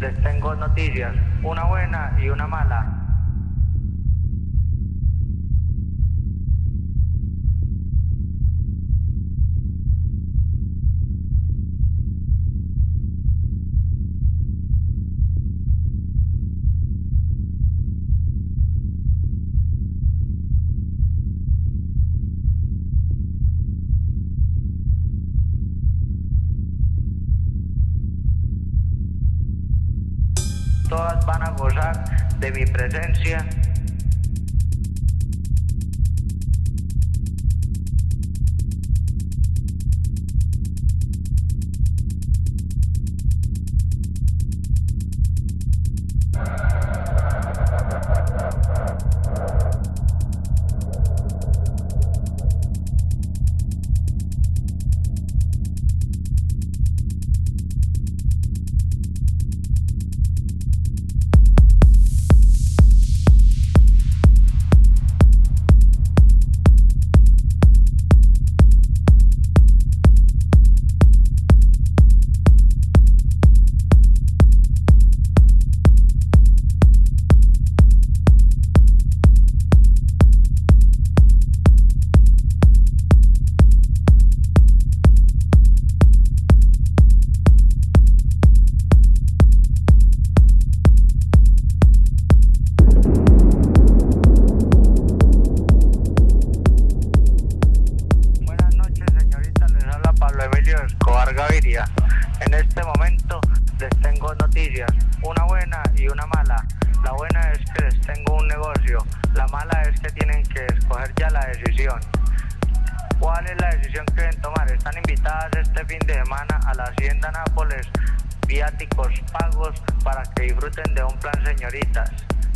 les tengo noticias, una buena y una mala. Todas van a gozar de mi presencia Gaviria. En este momento les tengo noticias, una buena y una mala. La buena es que les tengo un negocio. La mala es que tienen que escoger ya la decisión. ¿Cuál es la decisión que deben tomar? Están invitadas este fin de semana a la Hacienda Nápoles, viáticos pagos para que disfruten de un plan, señoritas.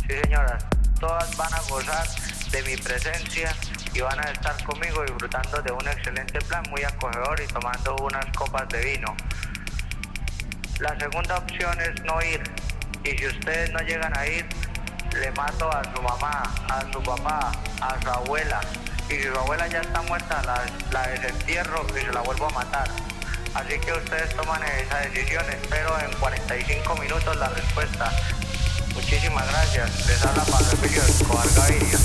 Sí, señoras, todas van a gozar de mi presencia y van a estar conmigo disfrutando de un excelente plan muy acogedor y tomando unas copas de vino. La segunda opción es no ir. Y si ustedes no llegan a ir, le mato a su mamá, a su papá, a su abuela. Y si su abuela ya está muerta, la, la desentierro y se la vuelvo a matar. Así que ustedes toman esa decisión. Espero en 45 minutos la respuesta. Muchísimas gracias. Les habla Pablo Emilio Escobar Gaviria,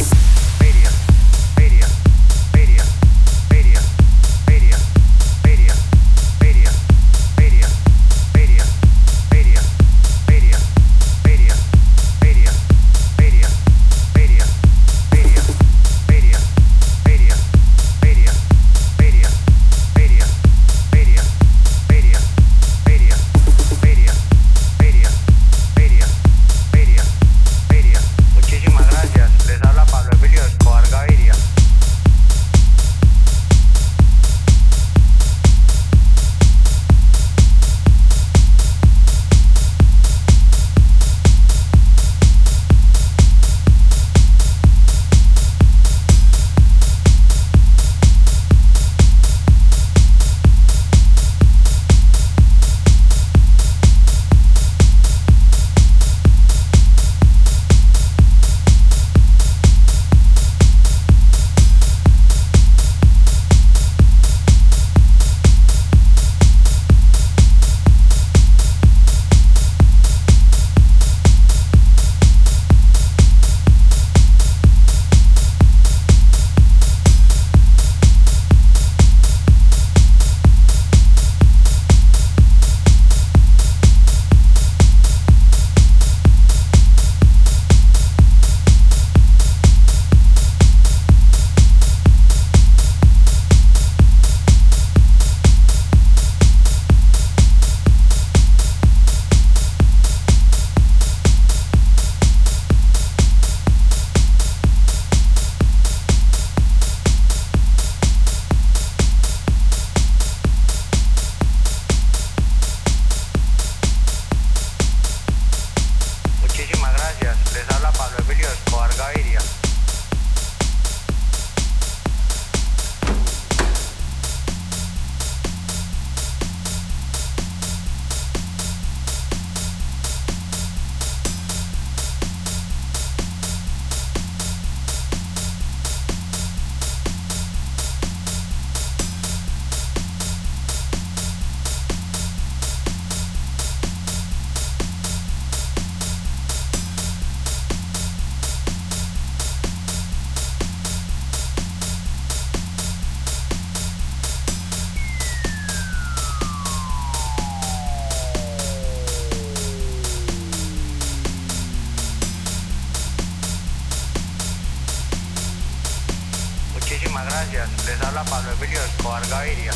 gracias. Les habla Pablo Emilio Escobar Gaviria.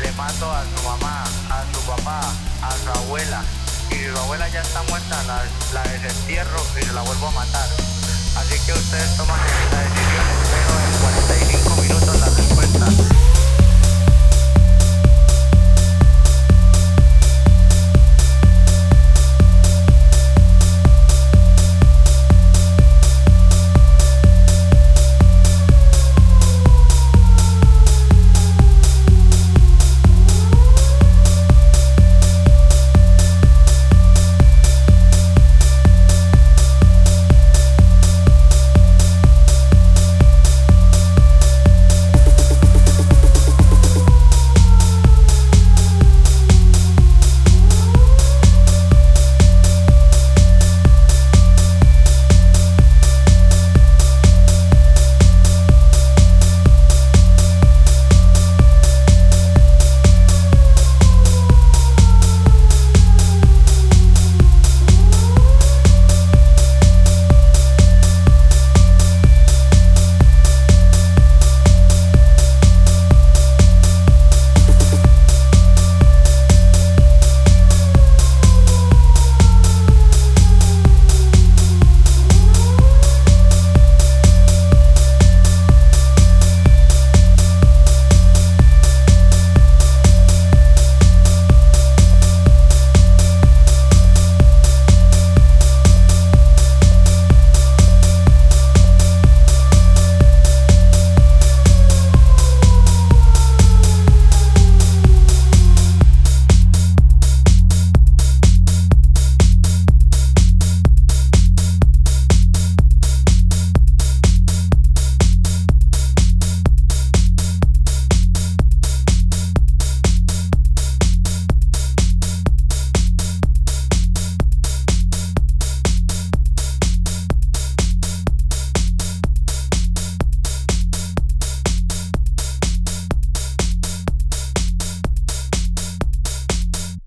Le mato a su mamá, a su papá, a su abuela. Y si su abuela ya está muerta, la, la desentierro y se la vuelvo a matar. Así que ustedes toman esta decisión. Espero en 45 minutos la respuesta.